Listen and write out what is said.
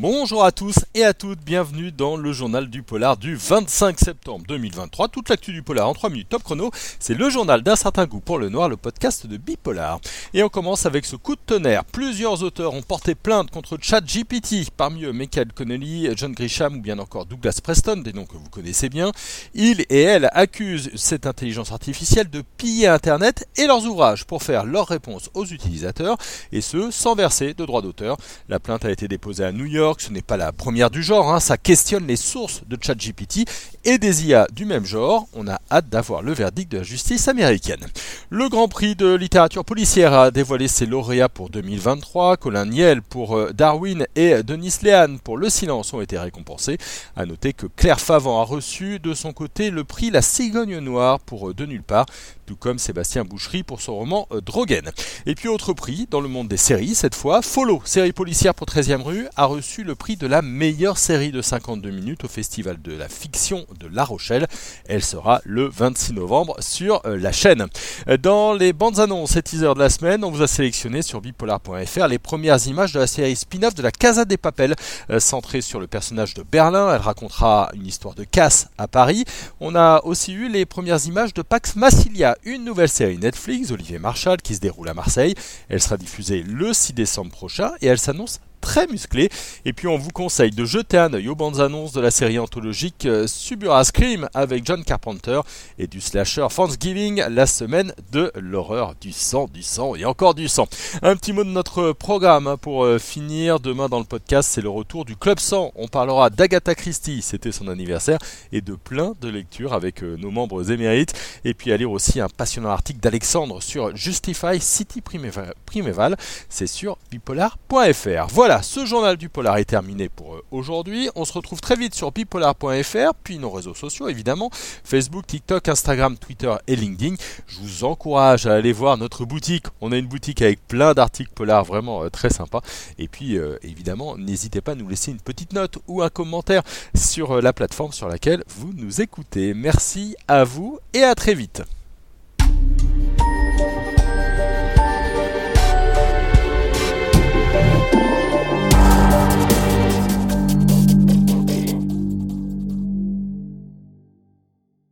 Bonjour à tous et à toutes, bienvenue dans le journal du polar du 25 septembre 2023. Toute l'actu du polar en 3 minutes top chrono, c'est le journal d'un certain goût pour le noir, le podcast de Bipolar. Et on commence avec ce coup de tonnerre. Plusieurs auteurs ont porté plainte contre ChatGPT, parmi eux Michael Connelly, John Grisham ou bien encore Douglas Preston, des noms que vous connaissez bien. Ils et elles accusent cette intelligence artificielle de piller Internet et leurs ouvrages pour faire leurs réponses aux utilisateurs, et ce sans verser de droits d'auteur. La plainte a été déposée à New York ce n'est pas la première du genre, hein. ça questionne les sources de ChatGPT et des IA du même genre. On a hâte d'avoir le verdict de la justice américaine. Le Grand Prix de littérature policière a dévoilé ses lauréats pour 2023. Colin Niel pour euh, Darwin et Denis Léane pour Le Silence ont été récompensés. A noter que Claire Favant a reçu de son côté le prix La Cigogne Noire pour euh, De Nulle Part, tout comme Sébastien Boucherie pour son roman euh, Drogen. Et puis autre prix dans le monde des séries, cette fois, Follow, série policière pour 13e rue, a reçu le prix de la meilleure série de 52 minutes au Festival de la fiction de La Rochelle. Elle sera le 26 novembre sur la chaîne. Dans les bandes annonces et teasers de la semaine, on vous a sélectionné sur bipolar.fr les premières images de la série spin-off de la Casa des Papel, euh, centrée sur le personnage de Berlin. Elle racontera une histoire de casse à Paris. On a aussi eu les premières images de Pax Massilia, une nouvelle série Netflix, Olivier Marshall, qui se déroule à Marseille. Elle sera diffusée le 6 décembre prochain et elle s'annonce très musclé. Et puis on vous conseille de jeter un œil aux bandes annonces de la série anthologique euh, Subura Scream avec John Carpenter et du slasher Thanksgiving, la semaine de l'horreur du sang, du sang et encore du sang. Un petit mot de notre programme hein, pour euh, finir. Demain dans le podcast, c'est le retour du Club 100. On parlera d'Agatha Christie, c'était son anniversaire, et de plein de lectures avec euh, nos membres émérites. Et puis à lire aussi un passionnant article d'Alexandre sur Justify City Primeval. C'est sur bipolar.fr. Voilà ce journal du polar est terminé pour euh, aujourd'hui. On se retrouve très vite sur bipolar.fr, puis nos réseaux sociaux évidemment, Facebook, TikTok, Instagram, Twitter et LinkedIn. Je vous encourage à aller voir notre boutique. On a une boutique avec plein d'articles polar vraiment euh, très sympas. Et puis euh, évidemment, n'hésitez pas à nous laisser une petite note ou un commentaire sur la plateforme sur laquelle vous nous écoutez. Merci à vous et à très vite.